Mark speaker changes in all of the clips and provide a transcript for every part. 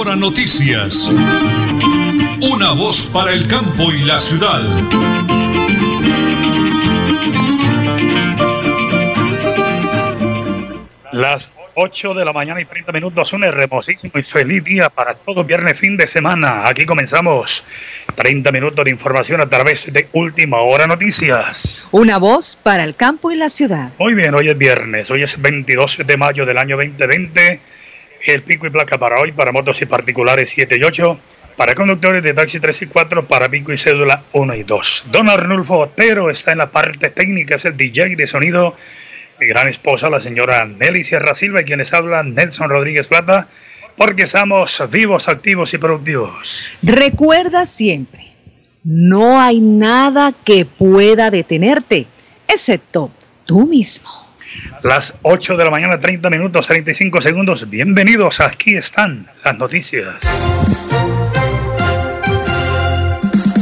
Speaker 1: Hora Noticias. Una voz para el campo y la ciudad.
Speaker 2: Las 8 de la mañana y 30 minutos, un hermosísimo y feliz día para todo viernes fin de semana. Aquí comenzamos 30 minutos de información a través de Última Hora Noticias.
Speaker 3: Una voz para el campo y la ciudad.
Speaker 2: Muy bien, hoy es viernes, hoy es 22 de mayo del año 2020. El pico y placa para hoy, para motos y particulares 7 y 8, para conductores de taxi 3 y 4, para pico y cédula 1 y 2. Don Arnulfo Otero está en la parte técnica, es el DJ de sonido mi gran esposa, la señora Nelly Sierra Silva, y quienes hablan, Nelson Rodríguez Plata, porque estamos vivos, activos y productivos.
Speaker 3: Recuerda siempre, no hay nada que pueda detenerte, excepto tú mismo.
Speaker 2: Las 8 de la mañana, 30 minutos, 35 segundos. Bienvenidos, aquí están las noticias.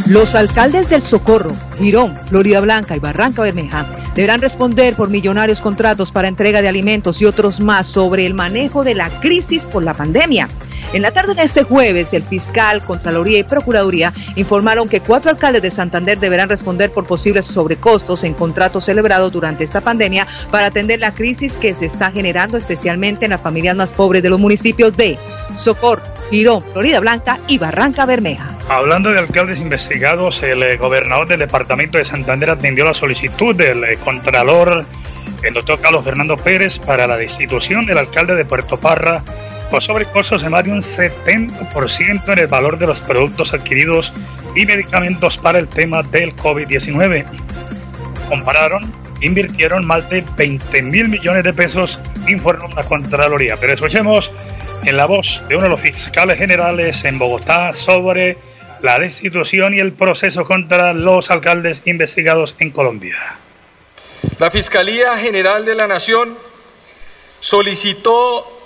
Speaker 3: Los alcaldes del Socorro, Girón, Florida Blanca y Barranca Bermeja deberán responder por millonarios contratos para entrega de alimentos y otros más sobre el manejo de la crisis por la pandemia. En la tarde de este jueves, el fiscal, Contraloría y Procuraduría informaron que cuatro alcaldes de Santander deberán responder por posibles sobrecostos en contratos celebrados durante esta pandemia para atender la crisis que se está generando especialmente en las familias más pobres de los municipios de Socorro, Girón, Florida Blanca y Barranca Bermeja.
Speaker 2: Hablando de alcaldes investigados, el eh, gobernador del departamento de Santander atendió la solicitud del eh, contralor, el doctor Carlos Fernando Pérez, para la destitución del alcalde de Puerto Parra por sobrecostos de más de un 70% en el valor de los productos adquiridos y medicamentos para el tema del COVID-19. Compararon, invirtieron más de 20 mil millones de pesos, informó la Contraloría. Pero escuchemos en la voz de uno de los fiscales generales en Bogotá sobre la destitución y el proceso contra los alcaldes investigados en Colombia.
Speaker 4: La Fiscalía General de la Nación solicitó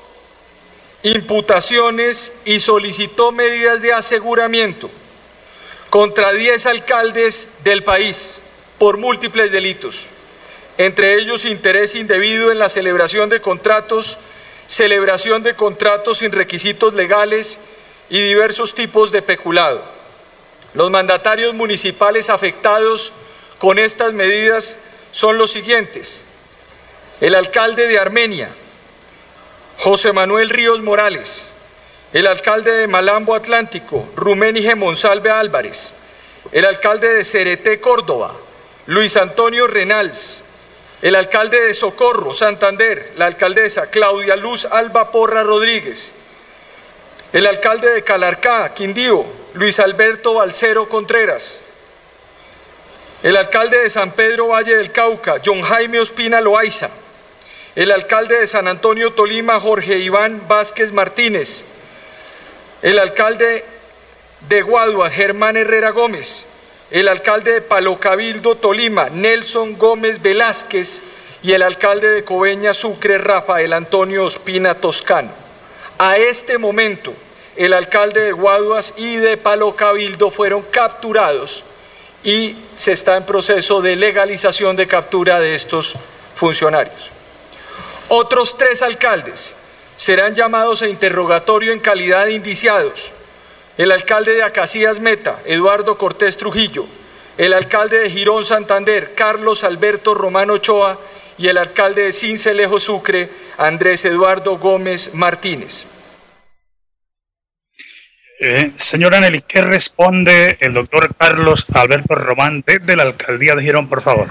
Speaker 4: imputaciones y solicitó medidas de aseguramiento contra 10 alcaldes del país por múltiples delitos, entre ellos interés indebido en la celebración de contratos, celebración de contratos sin requisitos legales y diversos tipos de peculado. Los mandatarios municipales afectados con estas medidas son los siguientes. El alcalde de Armenia, José Manuel Ríos Morales, el alcalde de Malambo Atlántico, Ruménige Monsalve Álvarez, el alcalde de Cereté, Córdoba, Luis Antonio Renals, el alcalde de Socorro, Santander, la alcaldesa Claudia Luz Alba Porra Rodríguez, el alcalde de Calarcá, Quindío, Luis Alberto Balcero Contreras, el alcalde de San Pedro Valle del Cauca, John Jaime Ospina Loaiza, el alcalde de San Antonio Tolima, Jorge Iván Vázquez Martínez, el alcalde de Guadua, Germán Herrera Gómez, el alcalde de Palo Cabildo, Tolima, Nelson Gómez Velázquez, y el alcalde de Coveña, Sucre, Rafael Antonio Ospina Toscano. A este momento, el alcalde de Guaduas y de Palo Cabildo fueron capturados y se está en proceso de legalización de captura de estos funcionarios. Otros tres alcaldes serán llamados a interrogatorio en calidad de indiciados. El alcalde de Acacías Meta, Eduardo Cortés Trujillo, el alcalde de Girón Santander, Carlos Alberto Romano Ochoa, y el alcalde de Cincelejo Sucre, Andrés Eduardo Gómez Martínez.
Speaker 2: Eh, señora Nelly, ¿qué responde el doctor Carlos Alberto Román desde la alcaldía de Girón, por favor?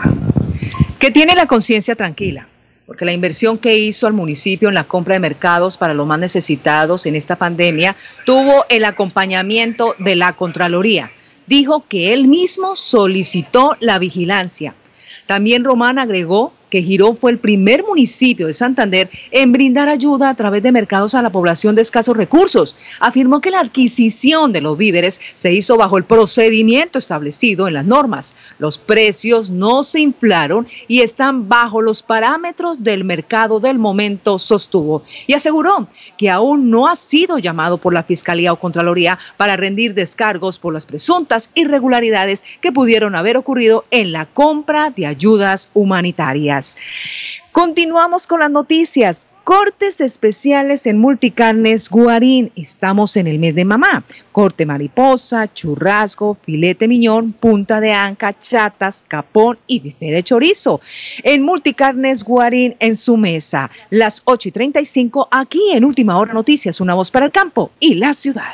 Speaker 3: Que tiene la conciencia tranquila, porque la inversión que hizo al municipio en la compra de mercados para los más necesitados en esta pandemia tuvo el acompañamiento de la Contraloría. Dijo que él mismo solicitó la vigilancia. También Román agregó que Girón fue el primer municipio de Santander en brindar ayuda a través de mercados a la población de escasos recursos. Afirmó que la adquisición de los víveres se hizo bajo el procedimiento establecido en las normas. Los precios no se inflaron y están bajo los parámetros del mercado del momento, sostuvo. Y aseguró que aún no ha sido llamado por la Fiscalía o Contraloría para rendir descargos por las presuntas irregularidades que pudieron haber ocurrido en la compra de ayudas humanitarias. Continuamos con las noticias. Cortes especiales en Multicarnes Guarín. Estamos en el mes de mamá. Corte mariposa, churrasco, filete miñón, punta de anca, chatas, capón y bife de chorizo. En Multicarnes Guarín en su mesa. Las 8 y 35 aquí en Última Hora Noticias. Una voz para el campo y la ciudad.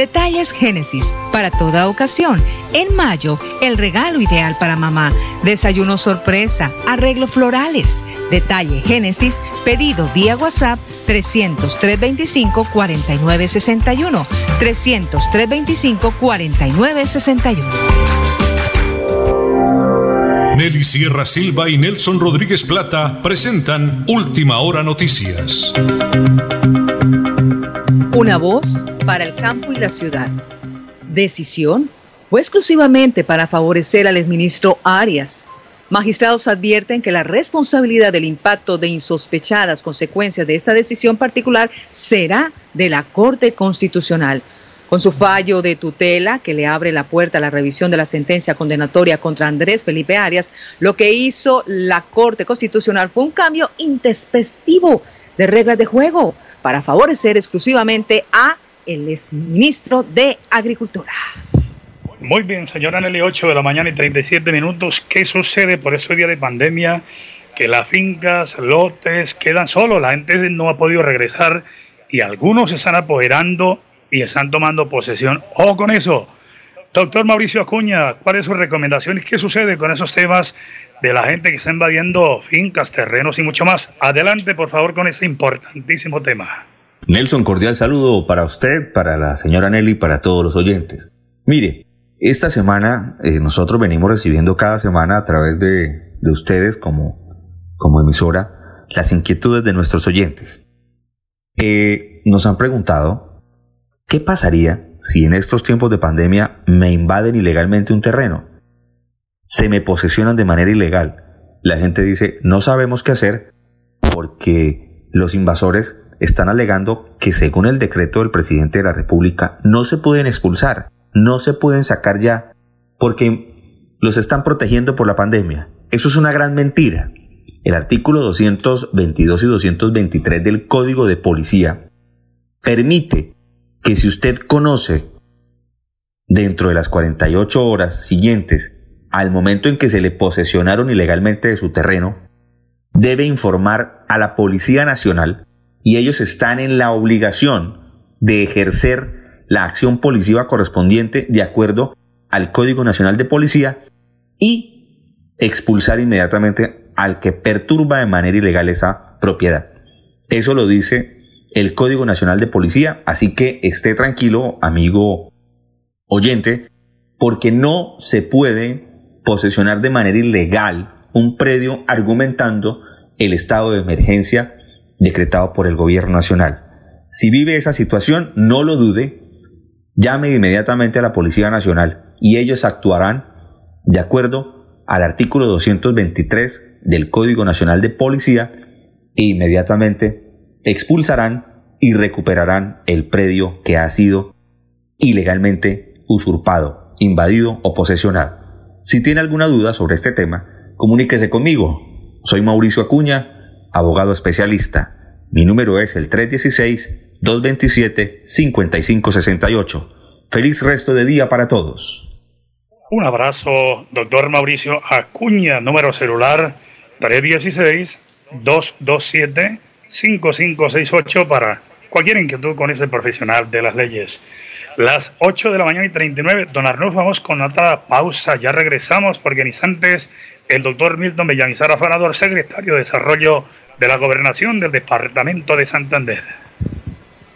Speaker 3: Detalles Génesis para toda ocasión. En mayo, el regalo ideal para mamá. Desayuno sorpresa, arreglo florales. Detalle Génesis, pedido vía WhatsApp 300 325 4961. 300 325 4961.
Speaker 1: Nelly Sierra Silva y Nelson Rodríguez Plata presentan Última Hora Noticias.
Speaker 3: Una voz para el campo y la ciudad. Decisión fue exclusivamente para favorecer al exministro Arias. Magistrados advierten que la responsabilidad del impacto de insospechadas consecuencias de esta decisión particular será de la Corte Constitucional. Con su fallo de tutela que le abre la puerta a la revisión de la sentencia condenatoria contra Andrés Felipe Arias, lo que hizo la Corte Constitucional fue un cambio intespectivo de reglas de juego para favorecer exclusivamente a el exministro de Agricultura.
Speaker 2: Muy bien, señora Nelly, 8 de la mañana y 37 minutos. ¿Qué sucede por ese día de pandemia? Que las fincas, lotes quedan solos, la gente no ha podido regresar y algunos se están apoderando y están tomando posesión. Ojo con eso. Doctor Mauricio Acuña, ¿cuál es su recomendación y qué sucede con esos temas de la gente que está invadiendo fincas, terrenos y mucho más? Adelante, por favor, con ese importantísimo tema.
Speaker 5: Nelson, cordial saludo para usted, para la señora Nelly para todos los oyentes. Mire, esta semana eh, nosotros venimos recibiendo cada semana a través de, de ustedes como, como emisora las inquietudes de nuestros oyentes. Eh, nos han preguntado, ¿qué pasaría si en estos tiempos de pandemia me invaden ilegalmente un terreno? Se me posesionan de manera ilegal. La gente dice, no sabemos qué hacer porque los invasores están alegando que según el decreto del presidente de la República no se pueden expulsar, no se pueden sacar ya, porque los están protegiendo por la pandemia. Eso es una gran mentira. El artículo 222 y 223 del Código de Policía permite que si usted conoce dentro de las 48 horas siguientes al momento en que se le posesionaron ilegalmente de su terreno, debe informar a la Policía Nacional y ellos están en la obligación de ejercer la acción policiva correspondiente de acuerdo al Código Nacional de Policía y expulsar inmediatamente al que perturba de manera ilegal esa propiedad. Eso lo dice el Código Nacional de Policía, así que esté tranquilo, amigo oyente, porque no se puede posesionar de manera ilegal un predio argumentando el estado de emergencia decretado por el gobierno nacional. Si vive esa situación, no lo dude, llame inmediatamente a la Policía Nacional y ellos actuarán de acuerdo al artículo 223 del Código Nacional de Policía e inmediatamente expulsarán y recuperarán el predio que ha sido ilegalmente usurpado, invadido o posesionado. Si tiene alguna duda sobre este tema, comuníquese conmigo. Soy Mauricio Acuña, abogado especialista. Mi número es el 316-227-5568. Feliz resto de día para todos.
Speaker 2: Un abrazo, doctor Mauricio Acuña, número celular 316-227-5568 para cualquier inquietud con ese profesional de las leyes. Las 8 de la mañana y 39, don Arnulfo, vamos con otra pausa. Ya regresamos porque ni antes el doctor Milton Bellamizar Afanador, secretario de Desarrollo de la Gobernación del Departamento de Santander.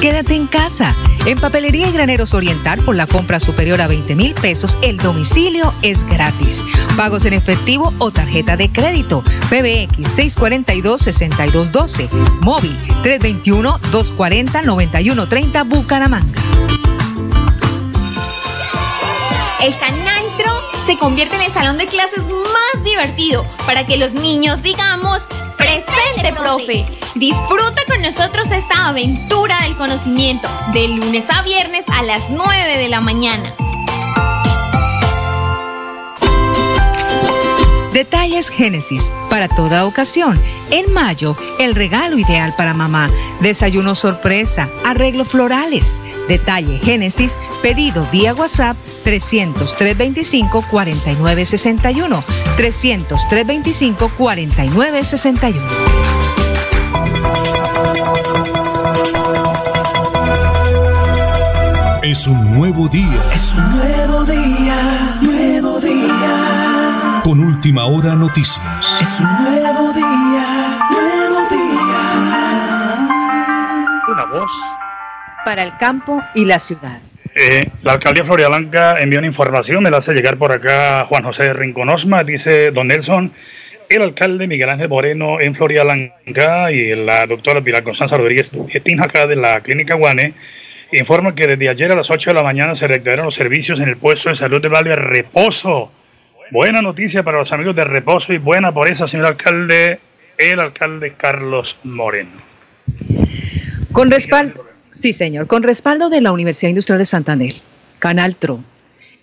Speaker 3: Quédate en casa. En Papelería y Graneros Oriental, por la compra superior a 20 mil pesos, el domicilio es gratis. Pagos en efectivo o tarjeta de crédito. PBX 642-6212. Móvil 321-240-9130 Bucaramanga.
Speaker 6: El Canantro se convierte en el salón de clases más divertido para que los niños digamos presente, profe. Disfruta con nosotros esta aventura del conocimiento de lunes a viernes a las 9 de la mañana.
Speaker 3: Detalles Génesis para toda ocasión. En mayo, el regalo ideal para mamá. Desayuno sorpresa, arreglo florales. Detalle Génesis, pedido vía WhatsApp 300 325 4961. 300 325 4961.
Speaker 1: Es un nuevo día.
Speaker 7: Es un nuevo día, nuevo día.
Speaker 1: Con última hora noticias.
Speaker 7: Es un nuevo día, nuevo día.
Speaker 2: Una voz.
Speaker 3: Para el campo y la ciudad.
Speaker 2: Eh, la alcaldía Floria Blanca envió una información, me la hace llegar por acá Juan José Rinconosma, dice don Nelson, el alcalde Miguel Ángel Moreno en Floria Blanca y la doctora Pilar Constanza Rodríguez acá de la clínica Guane informa que desde ayer a las 8 de la mañana se reactivaron los servicios en el puesto de salud de Valle Reposo. Buena noticia para los amigos de Reposo y buena por eso, señor alcalde, el alcalde Carlos Moreno.
Speaker 3: Con respaldo, sí señor, con respaldo de la Universidad Industrial de Santander, Canal TRO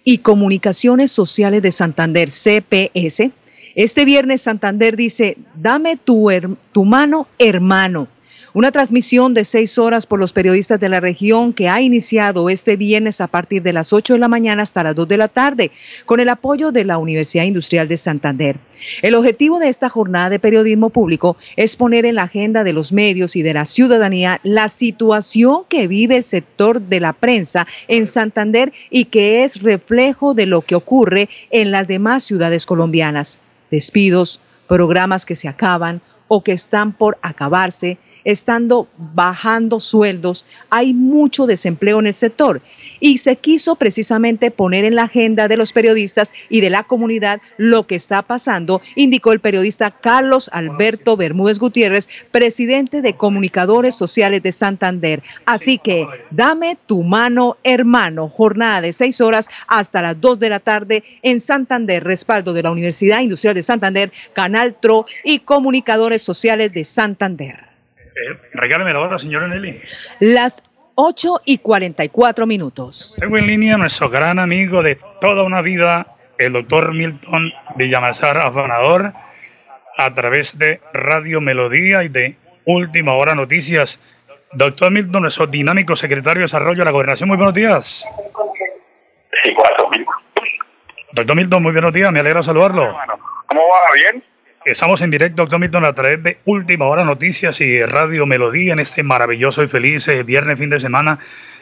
Speaker 3: y Comunicaciones Sociales de Santander, CPS, este viernes Santander dice, dame tu, tu mano, hermano una transmisión de seis horas por los periodistas de la región que ha iniciado este viernes a partir de las 8 de la mañana hasta las 2 de la tarde, con el apoyo de la Universidad Industrial de Santander. El objetivo de esta jornada de periodismo público es poner en la agenda de los medios y de la ciudadanía la situación que vive el sector de la prensa en Santander y que es reflejo de lo que ocurre en las demás ciudades colombianas. Despidos, programas que se acaban o que están por acabarse, estando bajando sueldos, hay mucho desempleo en el sector y se quiso precisamente poner en la agenda de los periodistas y de la comunidad lo que está pasando, indicó el periodista Carlos Alberto Bermúdez Gutiérrez, presidente de Comunicadores Sociales de Santander. Así que dame tu mano, hermano, jornada de seis horas hasta las dos de la tarde en Santander, respaldo de la Universidad Industrial de Santander, Canal TRO y Comunicadores Sociales de Santander.
Speaker 2: Eh, regáleme la hora, señora Nelly.
Speaker 3: Las 8 y 44 minutos.
Speaker 2: Tengo en línea a nuestro gran amigo de toda una vida, el doctor Milton Villamazar Afanador, a través de Radio Melodía y de Última Hora Noticias. Doctor Milton, nuestro dinámico secretario de Desarrollo de la Gobernación, muy buenos días.
Speaker 8: Sí, cuatro.
Speaker 2: Doctor Milton, muy buenos días, me alegra saludarlo.
Speaker 8: ¿Cómo va? ¿Bien?
Speaker 2: Estamos en directo, doctor Milton, a través de Última Hora Noticias y Radio Melodía en este maravilloso y feliz eh, viernes, fin de semana.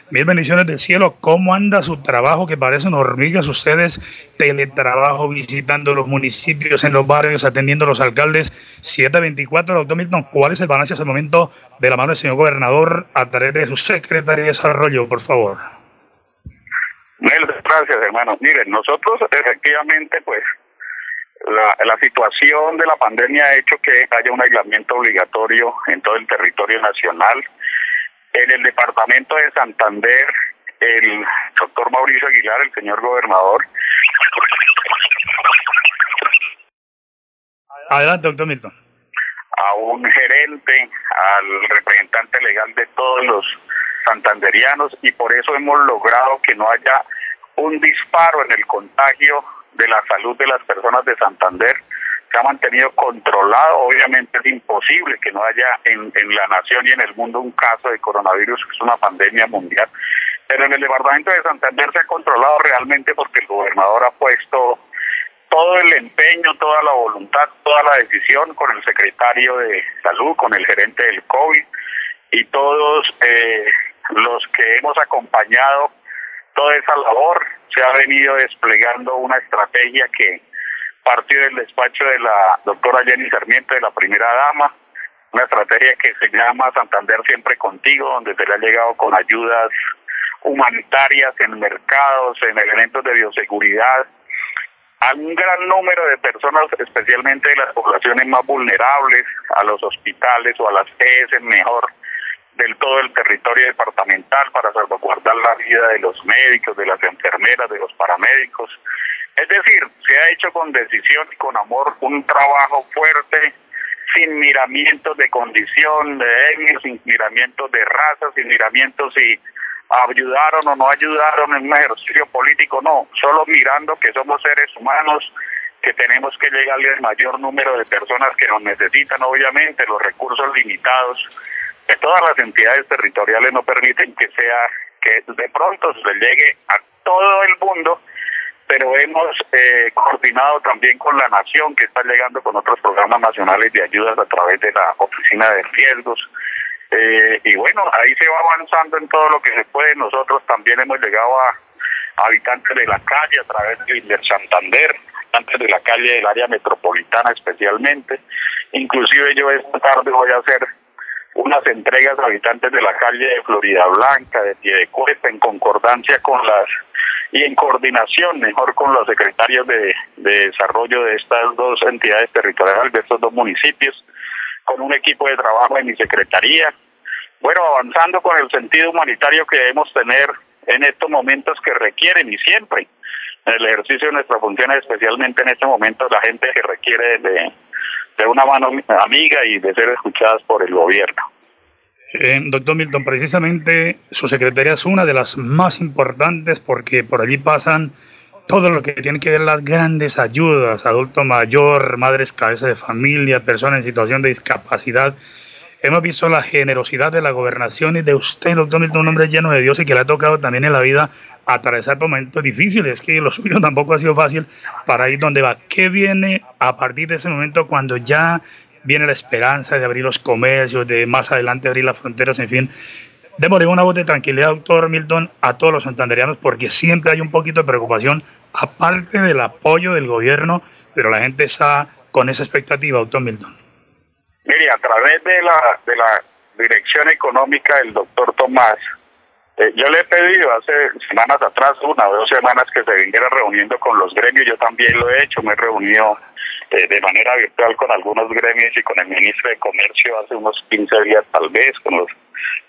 Speaker 2: Mil bendiciones del cielo. ¿Cómo anda su trabajo? Que parecen hormigas ustedes. Teletrabajo, visitando los municipios, en los barrios, atendiendo a los alcaldes. 724, doctor Milton. ¿Cuál es el balance hasta el momento de la mano del señor gobernador a través de su secretaria de Desarrollo, por favor?
Speaker 8: Gracias, hermano. Miren, nosotros efectivamente, pues, la, la, situación de la pandemia ha hecho que haya un aislamiento obligatorio en todo el territorio nacional. En el departamento de Santander, el doctor Mauricio Aguilar, el señor gobernador.
Speaker 2: Adelante, doctor Milton.
Speaker 8: A un gerente, al representante legal de todos los santanderianos y por eso hemos logrado que no haya un disparo en el contagio de la salud de las personas de Santander. Se ha mantenido controlado, obviamente es imposible que no haya en, en la nación y en el mundo un caso de coronavirus, que es una pandemia mundial, pero en el departamento de Santander se ha controlado realmente porque el gobernador ha puesto todo el empeño, toda la voluntad, toda la decisión con el secretario de salud, con el gerente del COVID y todos eh, los que hemos acompañado toda esa labor se ha venido desplegando una estrategia que partió del despacho de la doctora Jenny Sarmiento, de la primera dama, una estrategia que se llama Santander Siempre Contigo, donde se le ha llegado con ayudas humanitarias en mercados, en elementos de bioseguridad, a un gran número de personas, especialmente de las poblaciones más vulnerables, a los hospitales o a las ES mejor, del todo el territorio departamental para salvaguardar la vida de los médicos, de las enfermeras, de los paramédicos. Es decir, se ha hecho con decisión y con amor un trabajo fuerte, sin miramientos de condición, de etnia, sin miramientos de raza, sin miramientos si ayudaron o no ayudaron en un ejercicio político, no, solo mirando que somos seres humanos, que tenemos que llegar al mayor número de personas que nos necesitan, obviamente, los recursos limitados que todas las entidades territoriales no permiten que sea que de pronto se llegue a todo el mundo, pero hemos eh, coordinado también con la nación que está llegando con otros programas nacionales de ayudas a través de la oficina de riesgos. Eh, y bueno, ahí se va avanzando en todo lo que se puede. Nosotros también hemos llegado a, habitantes de la calle a través de Santander, habitantes de la calle del área metropolitana especialmente. Inclusive yo esta tarde voy a hacer unas entregas a habitantes de la calle de Florida Blanca, de Piedecuesta, en concordancia con las y en coordinación mejor con los secretarios de, de desarrollo de estas dos entidades territoriales, de estos dos municipios, con un equipo de trabajo de mi secretaría. Bueno, avanzando con el sentido humanitario que debemos tener en estos momentos que requieren y siempre en el ejercicio de nuestras funciones, especialmente en este momento la gente que requiere de, de una mano amiga y de ser escuchadas por el gobierno.
Speaker 2: Eh, doctor Milton, precisamente su secretaría es una de las más importantes porque por allí pasan todo lo que tiene que ver las grandes ayudas, adulto mayor, madres cabeza de familia, personas en situación de discapacidad. Hemos visto la generosidad de la gobernación y de usted, doctor Milton, un hombre lleno de Dios y que le ha tocado también en la vida atravesar momentos difíciles, que lo suyo tampoco ha sido fácil para ir donde va. ¿Qué viene a partir de ese momento cuando ya viene la esperanza de abrir los comercios, de más adelante abrir las fronteras, en fin? Démosle una voz de tranquilidad, doctor Milton, a todos los santanderianos, porque siempre hay un poquito de preocupación, aparte del apoyo del gobierno, pero la gente está con esa expectativa, doctor Milton.
Speaker 8: Mire, a través de la, de la dirección económica del doctor Tomás, eh, yo le he pedido hace semanas atrás, una o dos semanas, que se viniera reuniendo con los gremios. Yo también lo he hecho, me he reunido eh, de manera virtual con algunos gremios y con el ministro de Comercio hace unos 15 días tal vez, con, los,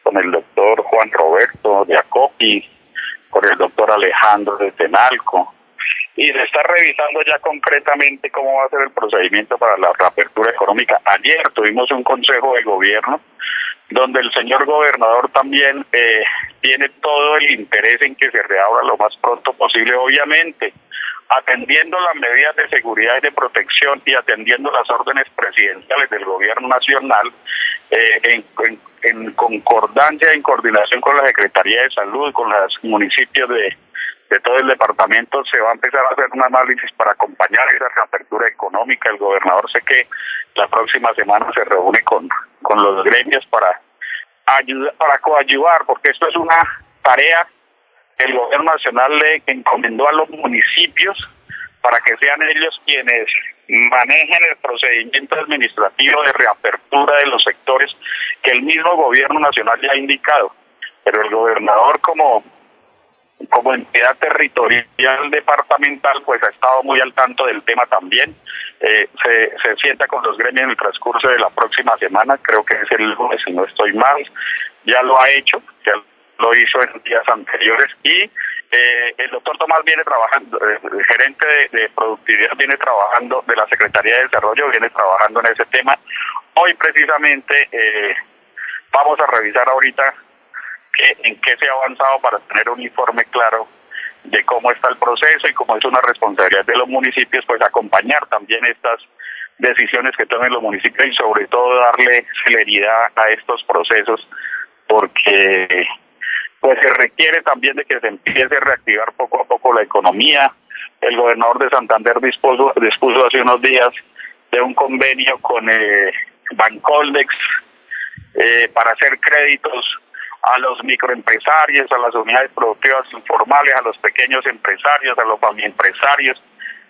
Speaker 8: con el doctor Juan Roberto de Acopi, con el doctor Alejandro de Tenalco y se está revisando ya concretamente cómo va a ser el procedimiento para la reapertura económica. Ayer tuvimos un consejo de gobierno donde el señor gobernador también eh, tiene todo el interés en que se reabra lo más pronto posible, obviamente atendiendo las medidas de seguridad y de protección y atendiendo las órdenes presidenciales del gobierno nacional eh, en, en, en concordancia, en coordinación con la Secretaría de Salud, con los municipios de, de todo el departamento se va a empezar a hacer un análisis para acompañar esa reapertura económica. El gobernador sé que la próxima semana se reúne con, con los gremios para ayudar, para coayuvar, porque esto es una tarea el gobierno nacional le encomendó a los municipios para que sean ellos quienes manejen el procedimiento administrativo de reapertura de los sectores que el mismo gobierno nacional ya ha indicado. Pero el gobernador como, como entidad territorial departamental pues ha estado muy al tanto del tema también. Eh, se, sienta con los gremios en el transcurso de la próxima semana, creo que es el lunes si no estoy mal, ya lo ha hecho, ya lo hizo en días anteriores y eh, el doctor Tomás viene trabajando, eh, el gerente de, productividad viene trabajando, de la Secretaría de Desarrollo viene trabajando en ese tema. Hoy precisamente eh, vamos a revisar ahorita en qué se ha avanzado para tener un informe claro de cómo está el proceso y cómo es una responsabilidad de los municipios, pues acompañar también estas decisiones que tomen los municipios y sobre todo darle celeridad a estos procesos porque pues se requiere también de que se empiece a reactivar poco a poco la economía. El gobernador de Santander dispuso, dispuso hace unos días de un convenio con eh, Bancoldex eh, para hacer créditos a los microempresarios, a las unidades productivas informales, a los pequeños empresarios, a los empresarios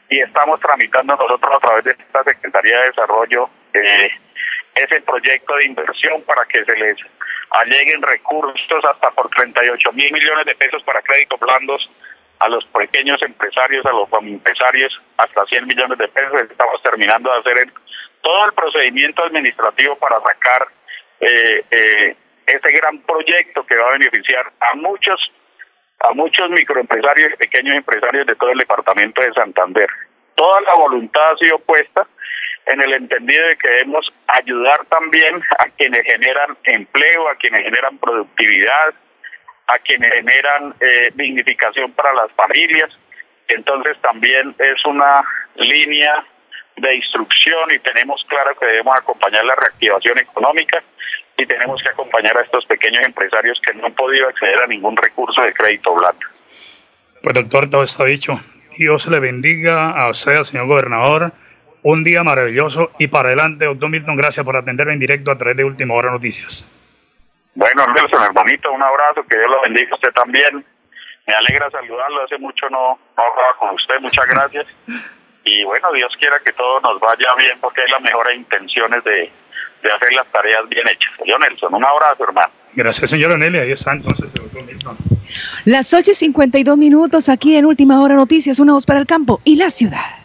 Speaker 8: y estamos tramitando nosotros a través de esta Secretaría de Desarrollo eh, ese proyecto de inversión para que se les alleguen recursos hasta por 38 mil millones de pesos para créditos blandos a los pequeños empresarios, a los empresarios, hasta 100 millones de pesos. Estamos terminando de hacer todo el procedimiento administrativo para sacar eh, eh, ese gran proyecto que va a beneficiar a muchos a muchos microempresarios y pequeños empresarios de todo el departamento de Santander. Toda la voluntad ha sido puesta en el entendido de que debemos ayudar también a quienes generan empleo, a quienes generan productividad, a quienes generan eh, dignificación para las familias. Entonces también es una línea de instrucción y tenemos claro que debemos acompañar la reactivación económica y tenemos que acompañar a estos pequeños empresarios que no han podido acceder a ningún recurso de crédito blando.
Speaker 2: Pues doctor, todo está dicho. Dios le bendiga a usted, señor gobernador un día maravilloso y para adelante, doctor Milton, gracias por atenderme en directo a través de Última Hora Noticias.
Speaker 8: Bueno, Nelson, hermanito, un abrazo, que Dios lo bendiga a usted también. Me alegra saludarlo, hace mucho no, no hablaba con usted, muchas gracias. Y bueno, Dios quiera que todo nos vaya bien porque hay las mejores intenciones de, de hacer las tareas bien hechas. Yo, Nelson, un abrazo, hermano.
Speaker 2: Gracias, señor Onelia. Ahí está entonces, doctor
Speaker 3: Milton. Las 8 y 52 minutos aquí en Última Hora Noticias, una voz para el campo y la ciudad.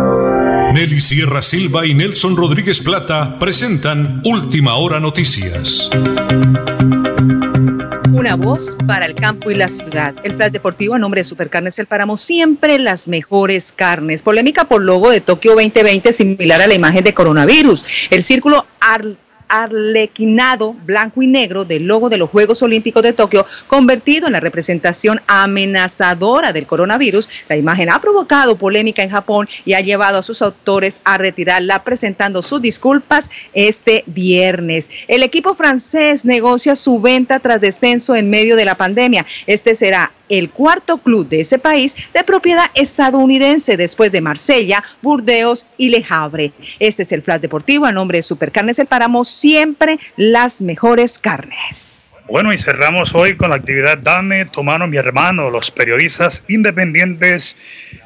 Speaker 1: Nelly Sierra Silva y Nelson Rodríguez Plata presentan Última Hora Noticias.
Speaker 3: Una voz para el campo y la ciudad. El plan deportivo a nombre de Supercarnes El Páramo, siempre las mejores carnes. Polémica por logo de Tokio 2020 similar a la imagen de coronavirus. El círculo arlequinado blanco y negro del logo de los Juegos Olímpicos de Tokio, convertido en la representación amenazadora del coronavirus. La imagen ha provocado polémica en Japón y ha llevado a sus autores a retirarla presentando sus disculpas este viernes. El equipo francés negocia su venta tras descenso en medio de la pandemia. Este será el cuarto club de ese país de propiedad estadounidense después de Marsella, Burdeos y Le Havre. Este es el Flash Deportivo a nombre de Supercarnes El Páramo, siempre las mejores carnes.
Speaker 2: Bueno, y cerramos hoy con la actividad Dame tu mano, mi hermano, los periodistas independientes.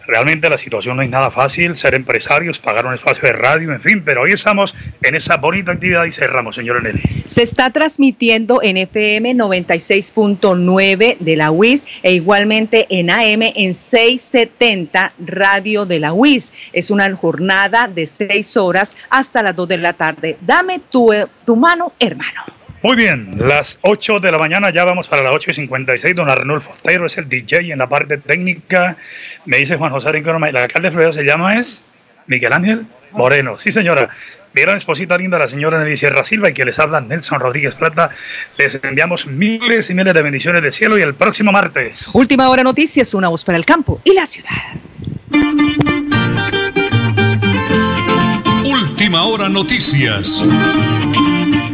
Speaker 2: Realmente la situación no es nada fácil, ser empresarios, pagar un espacio de radio, en fin, pero hoy estamos en esa bonita actividad y cerramos, señor Nelly.
Speaker 3: Se está transmitiendo en FM 96.9 de la UIS e igualmente en AM en 670 Radio de la UIS. Es una jornada de seis horas hasta las 2 de la tarde. Dame tu, tu mano, hermano.
Speaker 2: Muy bien, las 8 de la mañana, ya vamos para las 8 y 56. Don Arnulfo Otero es el DJ en la parte técnica. Me dice Juan José Rincón, el alcalde de Florida se llama es Miguel Ángel Moreno. Sí, señora. Mi gran esposita linda, la señora Nelly Sierra Silva, y que les habla Nelson Rodríguez Plata. Les enviamos miles y miles de bendiciones del cielo y el próximo martes.
Speaker 3: Última hora noticias, una voz para el campo y la ciudad.
Speaker 1: Última hora noticias.